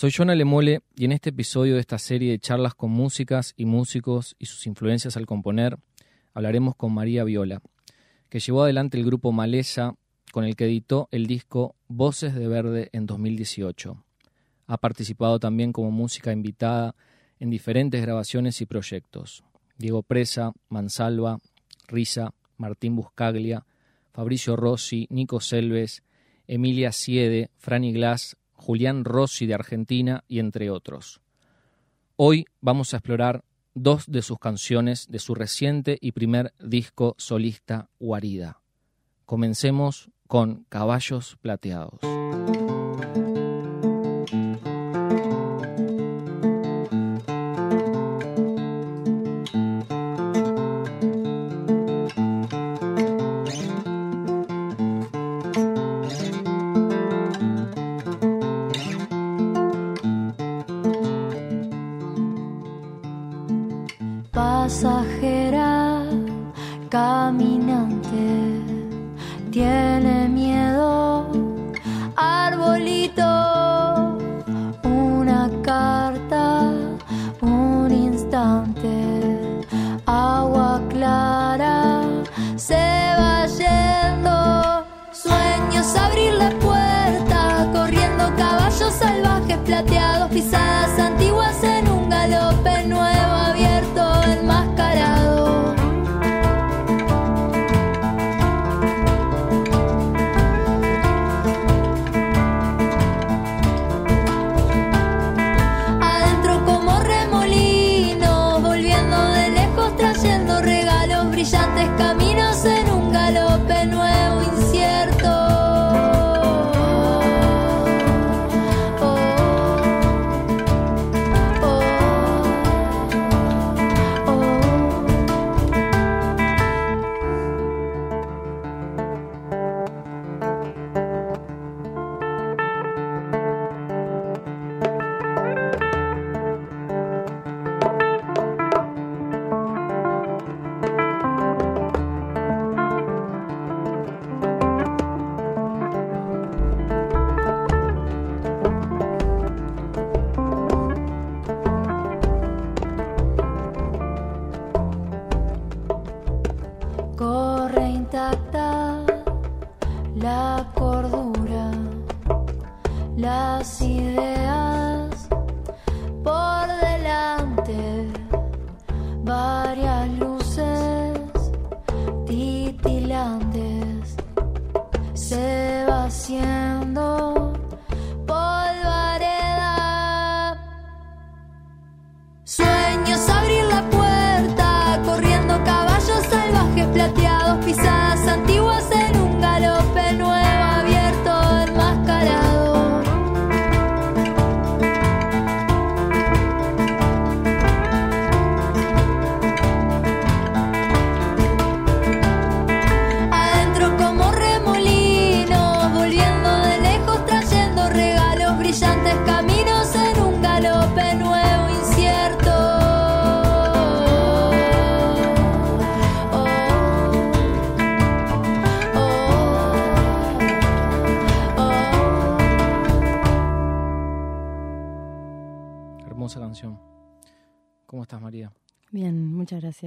Soy Jonah Lemole y en este episodio de esta serie de charlas con músicas y músicos y sus influencias al componer, hablaremos con María Viola, que llevó adelante el grupo Maleza con el que editó el disco Voces de Verde en 2018. Ha participado también como música invitada en diferentes grabaciones y proyectos. Diego Presa, Mansalva, Risa, Martín Buscaglia, Fabricio Rossi, Nico Selves, Emilia Siede, Franny Glass, Julián Rossi de Argentina y entre otros. Hoy vamos a explorar dos de sus canciones de su reciente y primer disco solista Guarida. Comencemos con Caballos Plateados.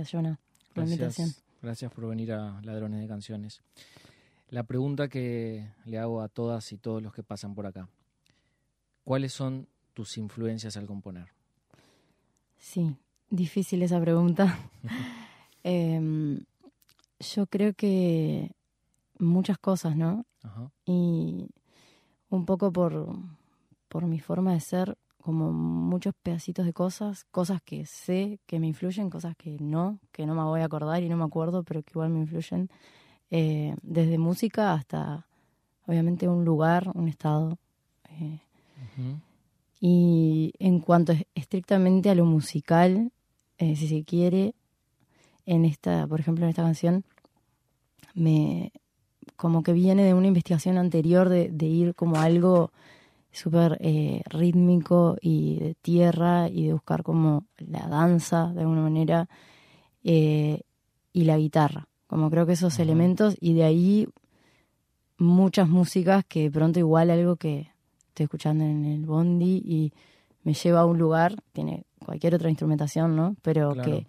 Gracias, Jonah, por gracias, la invitación. Gracias por venir a Ladrones de Canciones. La pregunta que le hago a todas y todos los que pasan por acá. ¿Cuáles son tus influencias al componer? Sí, difícil esa pregunta. Em, yo creo que muchas cosas, ¿no? Y un poco por, por mi forma de ser, como muchos pedacitos de cosas, cosas que sé que me influyen, cosas que no, que no me voy a acordar y no me acuerdo, pero que igual me influyen, eh, desde música hasta, obviamente, un lugar, un estado. Eh. Y en cuanto estrictamente a lo musical, eh, si se quiere, en esta, por ejemplo, en esta canción, me como que viene de una investigación anterior de, de ir como algo súper eh, rítmico y de tierra y de buscar como la danza de alguna manera eh, y la guitarra. Como creo que esos elementos y de ahí muchas músicas que de pronto igual algo que, estoy escuchando en el bondi y me lleva a un lugar, tiene cualquier otra instrumentación, ¿no? Pero que,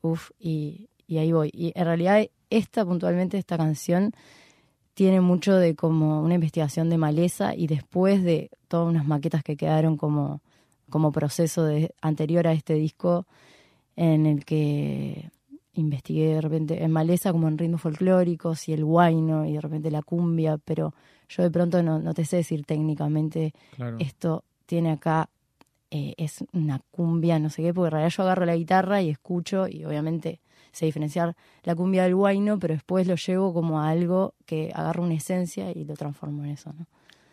uff, y, y ahí voy. Y en realidad esta puntualmente, esta canción, tiene mucho de como una investigación de maleza y después de todas unas maquetas que quedaron como, como proceso de, anterior a este disco en el que investigué de repente en maleza como en ritmos folclóricos y el guayno y de repente la cumbia, pero yo de pronto no, no te sé decir técnicamente esto tiene acá, eh, es una cumbia, no sé qué, porque en realidad yo agarro la guitarra y escucho y obviamente sé diferenciar la cumbia del guayno, pero después lo llevo como a algo que agarra una esencia y lo transformo en eso, ¿no?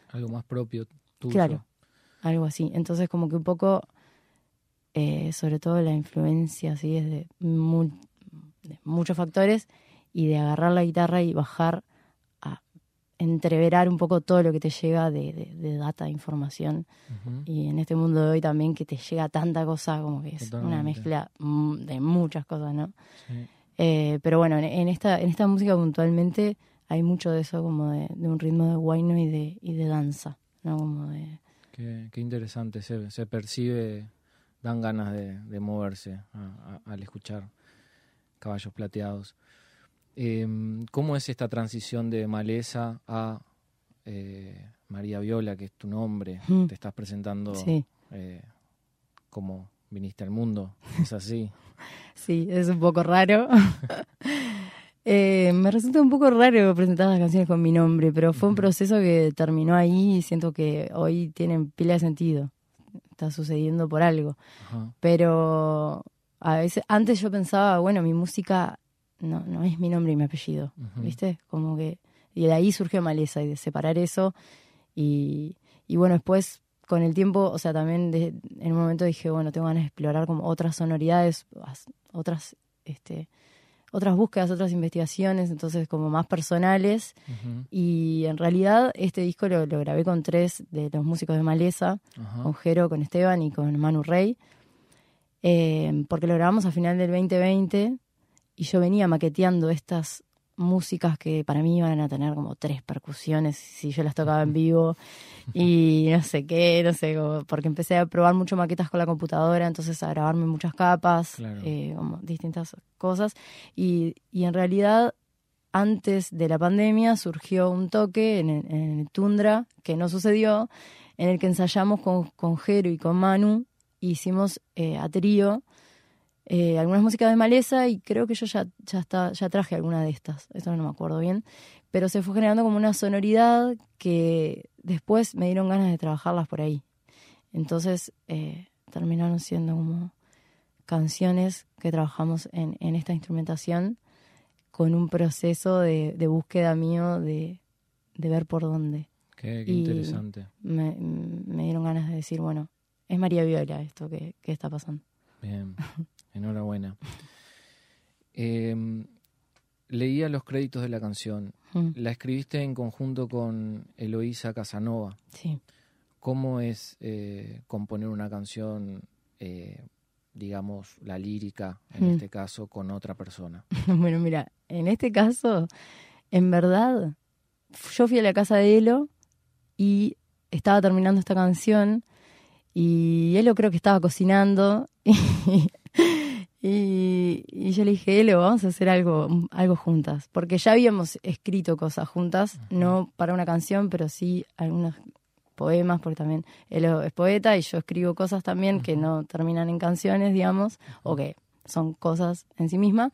Algo más propio tuyo. Claro, algo así. Entonces como que un poco, eh, sobre todo la influencia así es de, muchos factores y de agarrar la guitarra y bajar entreverar un poco todo lo que te llega de, data, de información. Y en este mundo de hoy también que te llega tanta cosa, como que es una mezcla de muchas cosas, ¿no? Eh, pero bueno, en, esta, en esta música puntualmente hay mucho de eso, como de, un ritmo de guayno y de, y de danza, ¿no? Como de... Qué, interesante, se, se percibe, dan ganas de, moverse al escuchar caballos plateados. Em, ¿Cómo es esta transición de Maleza a eh, María Viola, que es tu nombre? Mm. Te estás presentando eh, como viniste al mundo, ¿es así? sí, es un poco raro. Eh, me resulta un poco raro presentar las canciones con mi nombre, pero fue un proceso que terminó ahí y siento que hoy tienen pila de sentido. Está sucediendo por algo. Pero a veces, antes yo pensaba, bueno, mi música no, no es mi nombre y mi apellido, ¿viste? Como que, y de ahí surgió Maleza y de separar eso. Y, y bueno, después con el tiempo, o sea, también en un momento dije, bueno, tengo ganas de explorar como otras sonoridades, otras, este, otras búsquedas, otras investigaciones, entonces como más personales. Y en realidad este disco lo, grabé con tres de los músicos de Maleza, con Jero, con Esteban y con Manu Rey. Eh, porque lo grabamos a final del 2020 y yo venía maqueteando estas músicas que para mí iban a tener como tres percusiones si yo las tocaba en vivo. Y no sé qué, no sé, porque empecé a probar mucho maquetas con la computadora, entonces a grabarme muchas capas, eh, como distintas cosas. Y, y, en realidad antes de la pandemia surgió un toque en, en Tundra que no sucedió, en el que ensayamos con, con Jero y con Manu hicimos eh, a trío eh, algunas músicas de Maleza y creo que yo ya, ya, está, ya traje alguna de estas, esto no me acuerdo bien, pero se fue generando como una sonoridad que después me dieron ganas de trabajarlas por ahí. Entonces eh, terminaron siendo como canciones que trabajamos en, en esta instrumentación con un proceso de, de búsqueda mío de, de, ver por dónde. Qué, interesante. Me, me dieron ganas de decir, bueno, es María Viola esto que, está pasando. Bien, enhorabuena. Eh, leía los créditos de la canción. Mm. La escribiste en conjunto con Eloísa Casanova. Sí. ¿Cómo es eh, componer una canción, eh, digamos, la lírica, en mm. este caso, con otra persona? bueno, mira, en este caso, en verdad, yo fui a la casa de Elo y estaba terminando esta canción y él lo creo que estaba cocinando y, y, yo le dije, Elo, vamos a hacer algo, algo juntas. Porque ya habíamos escrito cosas juntas, no para una canción, pero sí algunos poemas, porque también él es poeta y yo escribo cosas también que no terminan en canciones, digamos, o que son cosas en sí mismas.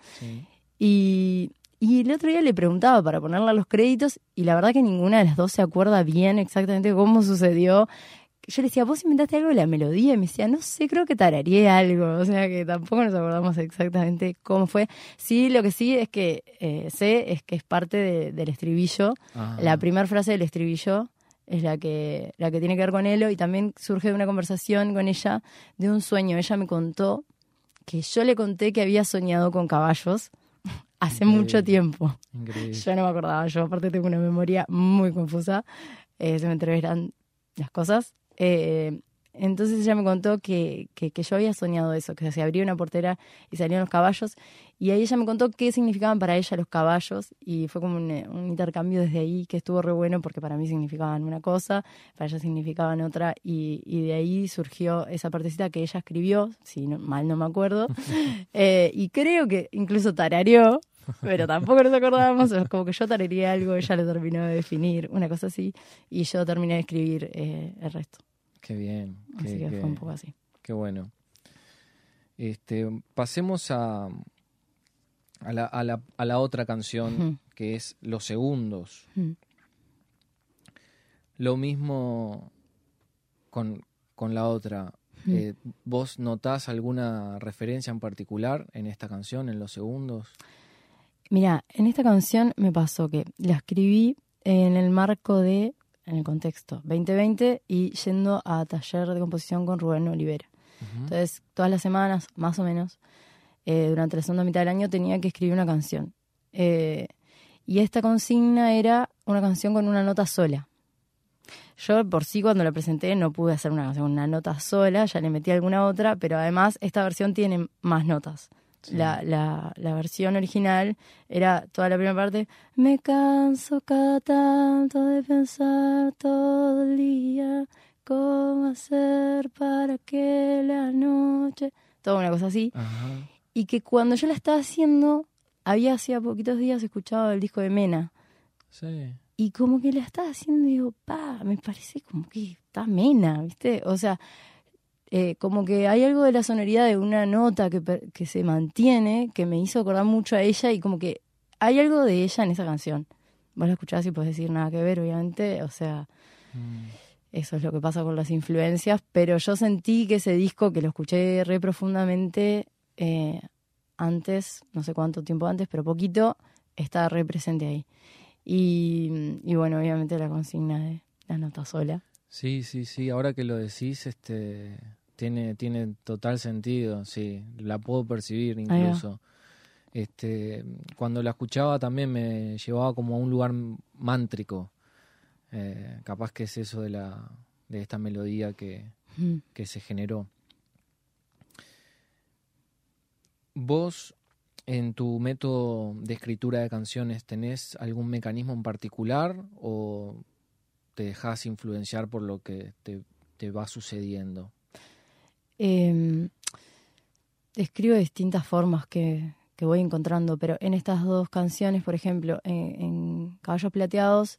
Y, y el otro día le preguntaba para ponerle los créditos y la verdad que ninguna de las dos se acuerda bien exactamente cómo sucedió yo le decía, vos inventaste algo de la melodía, y me decía, no sé, creo que tarareé algo, o sea que tampoco nos acordamos exactamente cómo fue. Sí, lo que sí es que eh, sé es que es parte del estribillo, la primera frase del estribillo es la que, la que tiene que ver con Elo y también surge de una conversación con ella de un sueño. Ella me contó que yo le conté que había soñado con caballos hace mucho tiempo. Yo no me acordaba, yo aparte tengo una memoria muy confusa, eh, se me entreverán las cosas. Eh, Entonces ella me contó que, que, yo había soñado eso, que se abría una portera y salían los caballos. Y ahí ella me contó qué significaban para ella los caballos. Y fue como un, intercambio desde ahí que estuvo re bueno porque para mí significaban una cosa, para ella significaban otra. Y, y de ahí surgió esa partecita que ella escribió, si mal no me acuerdo. Eh, y creo que incluso tarareó, pero tampoco nos acordábamos. Como que yo tarareé algo, ella lo terminó de definir, una cosa así. Y yo terminé de escribir eh, el resto. Qué bien. Así que fue un poco así. Qué bueno. Este, pasemos a, a, la, a, la, a la otra canción, que es Los Segundos. Lo mismo con, con la otra. Eh, ¿Vos notás alguna referencia en particular en esta canción, en Los Segundos? Mira, en esta canción me pasó que la escribí en el marco de en el contexto 2020 y yendo a taller de composición con Rubén Olivera. Entonces, todas las semanas, más o menos, eh, durante la segunda mitad del año tenía que escribir una canción. Eh, y esta consigna era una canción con una nota sola. Yo por sí cuando la presenté no pude hacer una canción con una nota sola, ya le metí alguna otra, pero además esta versión tiene más notas. La, la, la, versión original era toda la primera parte. Me canso cada tanto de pensar todo el día cómo hacer para que la noche. Toda una cosa así. Y que cuando yo la estaba haciendo, había hacía poquitos días escuchado el disco de Mena. Sí. Y como que la estaba haciendo y digo, pa, me parece como que está Mena, ¿viste? O sea, eh, como que hay algo de la sonoridad de una nota que, que se mantiene que me hizo acordar mucho a ella y como que hay algo de ella en esa canción. Vos la escuchás y puedes decir nada que ver, obviamente, o sea, mm. eso es lo que pasa con las influencias, pero yo sentí que ese disco, que lo escuché re profundamente eh, antes, no sé cuánto tiempo antes, pero poquito, está re presente ahí. Y, y bueno, obviamente la consigna de la nota sola. Sí, sí, sí. Ahora que lo decís, este, tiene, tiene total sentido, sí. La puedo percibir incluso. Este, cuando la escuchaba también me llevaba como a un lugar mántrico. Eh, capaz que es eso de la de esta melodía que, que se generó. Vos, en tu método de escritura de canciones, ¿tenés algún mecanismo en particular o te dejas influenciar por lo que te, va sucediendo? Eh, escribo de distintas formas que, voy encontrando, pero en estas dos canciones, por ejemplo, en, Caballos Plateados,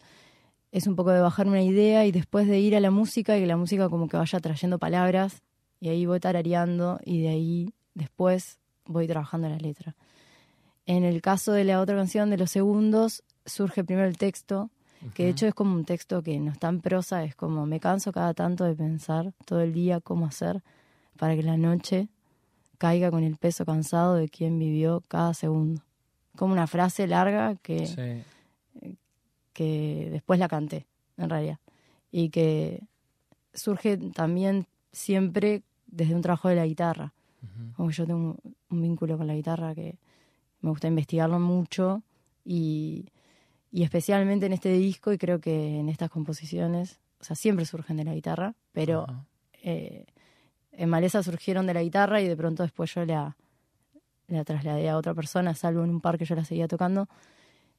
es un poco de bajar una idea y después de ir a la música y que la música como que vaya trayendo palabras y ahí voy tarareando y de ahí después voy trabajando la letra. En el caso de la otra canción de los segundos, surge primero el texto que de hecho es como un texto que no está en prosa, es como me canso cada tanto de pensar todo el día cómo hacer para que la noche caiga con el peso cansado de quien vivió cada segundo. Como una frase larga que, que después la canté, en realidad. Y que surge también siempre desde un trabajo de la guitarra. Como yo tengo un vínculo con la guitarra que me gusta investigarlo mucho y y especialmente en este disco y creo que en estas composiciones, o sea, siempre surgen de la guitarra, pero eh, en Maleza surgieron de la guitarra y de pronto después yo la, la trasladé a otra persona, salvo en un par que yo la seguía tocando.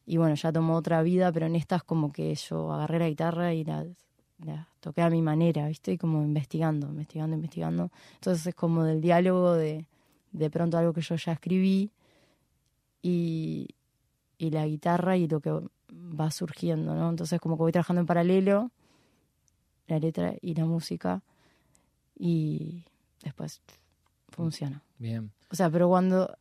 Y bueno, ya tomó otra vida, pero en estas como que yo agarré la guitarra y la, la toqué a mi manera, ¿viste? Y como investigando, investigando, investigando. Entonces es como del diálogo de, de pronto algo que yo ya escribí y, y la guitarra y lo que va surgiendo, ¿no? Entonces como que voy trabajando en paralelo la letra y la música y después funciona. Bien. O sea, pero cuando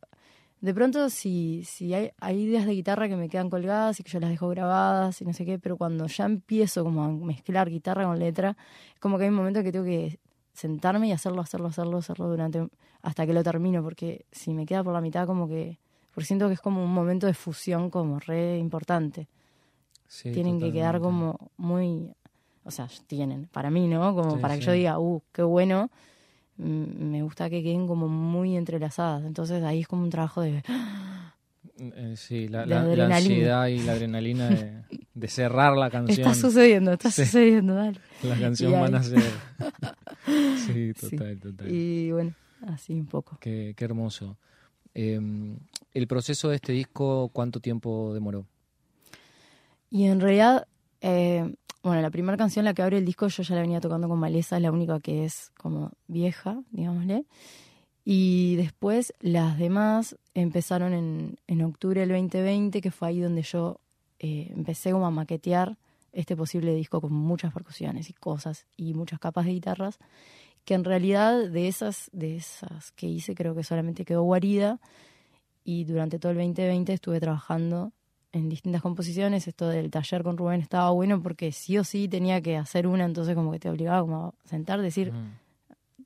de pronto si, si hay, hay ideas de guitarra que me quedan colgadas y que yo las dejo grabadas y no sé qué, pero cuando ya empiezo como a mezclar guitarra con letra, es como que hay un momento que tengo que sentarme y hacerlo, hacerlo, hacerlo, hacerlo durante hasta que lo termino, porque si me queda por la mitad como que, porque siento que es como un momento de fusión como re importante tienen que quedar como muy, o sea, tienen, para mí, ¿no? Como para que yo diga, uh, qué bueno, me gusta que queden como muy entrelazadas. Entonces ahí es como un trabajo de Eh, sí, la, ansiedad y la adrenalina de, cerrar la canción. Está sucediendo, está sucediendo, dale. La canción van a ser. sí, total, total. Y bueno, así un poco. Qué, qué hermoso. Em, ¿El proceso de este disco cuánto tiempo demoró? Y en realidad, eh, bueno, la primera canción, la que abre el disco, yo ya la venía tocando con Maleza, es la única que es como vieja, digámosle. Y después las demás empezaron en, en octubre del 2020, que fue ahí donde yo eh, empecé como a maquetear este posible disco con muchas percusiones y cosas y muchas capas de guitarras, que en realidad de esas, de esas que hice creo que solamente quedó guarida y durante todo el 2020 estuve trabajando en distintas composiciones. Esto del taller con Rubén estaba bueno porque sí o sí tenía que hacer una, entonces como que te obligaba como a sentar, decir,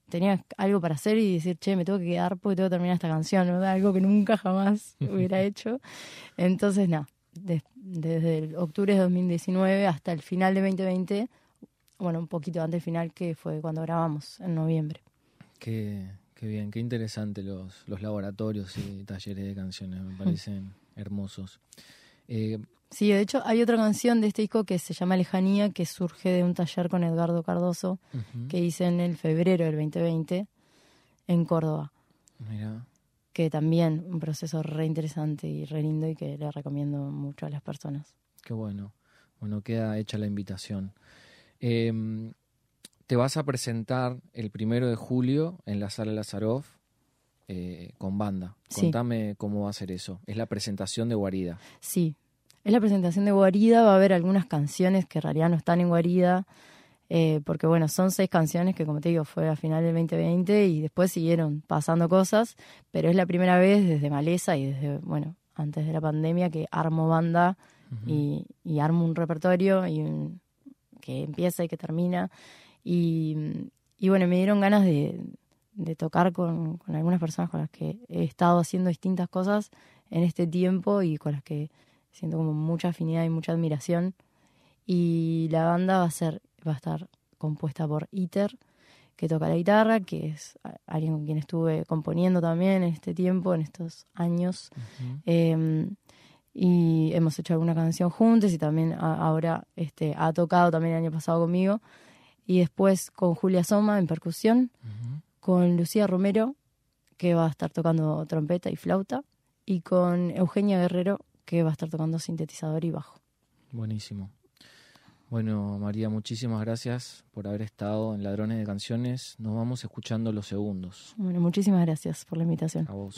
tenía algo para hacer y decir, che, me tengo que quedar porque tengo que terminar esta canción, ¿no? algo que nunca jamás hubiera hecho. Entonces, nada, desde el octubre de 2019 hasta el final de 2020, bueno, un poquito antes del final, que fue cuando grabamos, en noviembre. Qué, qué bien, qué interesante los, los laboratorios y talleres de canciones, me parecen hermosos. Eh, sí, de hecho hay otra canción de este disco que se llama Lejanía, que surge de un taller con Edgardo Cardoso, que hice en el febrero del 2020 en Córdoba. Que también un proceso re interesante y re lindo y que le recomiendo mucho a las personas. Qué bueno. Bueno, queda hecha la invitación. Em, te vas a presentar el primero de julio en la sala Lazaroff eh, con banda. Contame cómo va a ser eso. Es la presentación de Guarida. Sí, es la presentación de Guarida. Va a haber algunas canciones que en realidad no están en Guarida. Eh, porque bueno, son seis canciones que como te digo fue a final del 2020 y después siguieron pasando cosas, pero es la primera vez desde Maleza y desde, bueno, antes de la pandemia que armo banda y, armo un repertorio y que empieza y que termina. Y, y bueno, me dieron ganas de, de tocar con, con, algunas personas con las que he estado haciendo distintas cosas en este tiempo y con las que siento como mucha afinidad y mucha admiración. Y la banda va a ser, va a estar compuesta por Iter, que toca la guitarra, que es alguien con quien estuve componiendo también en este tiempo, en estos años. Em, y hemos hecho alguna canción juntos y también ahora este, ha tocado también el año pasado conmigo. Y después con Julia Soma en percusión con Lucía Romero, que va a estar tocando trompeta y flauta, y con Eugenia Guerrero, que va a estar tocando sintetizador y bajo. Buenísimo. Bueno, María, muchísimas gracias por haber estado en Ladrones de Canciones. Nos vamos escuchando los segundos. Bueno, muchísimas gracias por la invitación. A vos.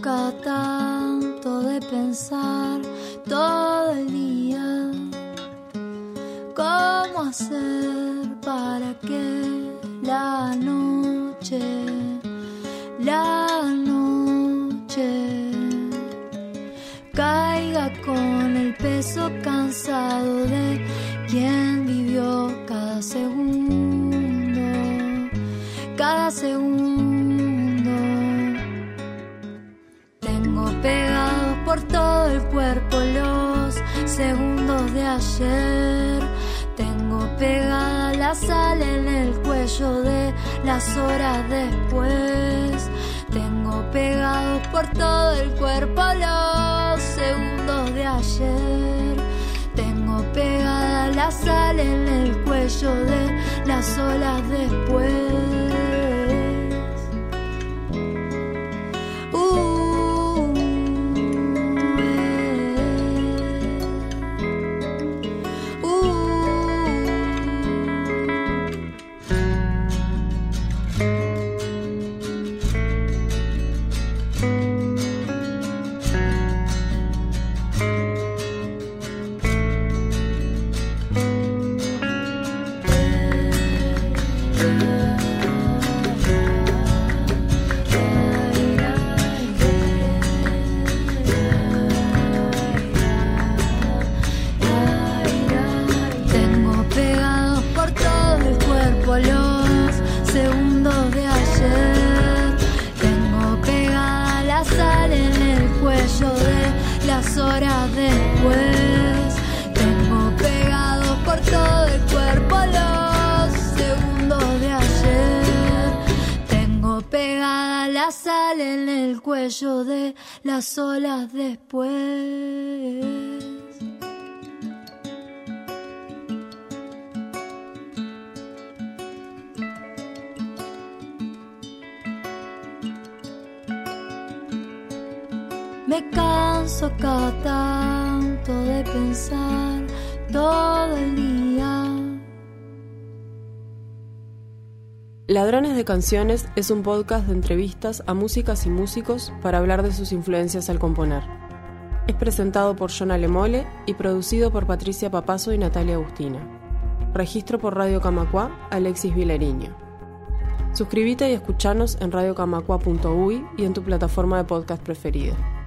Cada tanto de pensar todo el día. Cómo hacer para que la noche, la noche caiga con el peso cansado de quien vivió cada segundo, cada segundo por todo el cuerpo los segundos de ayer. Tengo pegada la sal en el cuello de las horas después. Tengo pegado por todo el cuerpo los segundos de ayer. Tengo pegada la sal en el cuello de las horas después. después. Tengo pegados por todo el cuerpo los segundos de ayer. Tengo pegada la sal en el cuello de las olas después. Me canso cada tanto de pensar todo el día. Ladrones de Canciones es un podcast de entrevistas a músicas y músicos para hablar de sus influencias al componer. Es presentado por John Alemole y producido por Patricia Papazo y Natalia Agustina. Registro por Radio Camacua, Alexis Vilariño. Suscríbete y escuchanos en radiocamacua.uy y en tu plataforma de podcast preferida.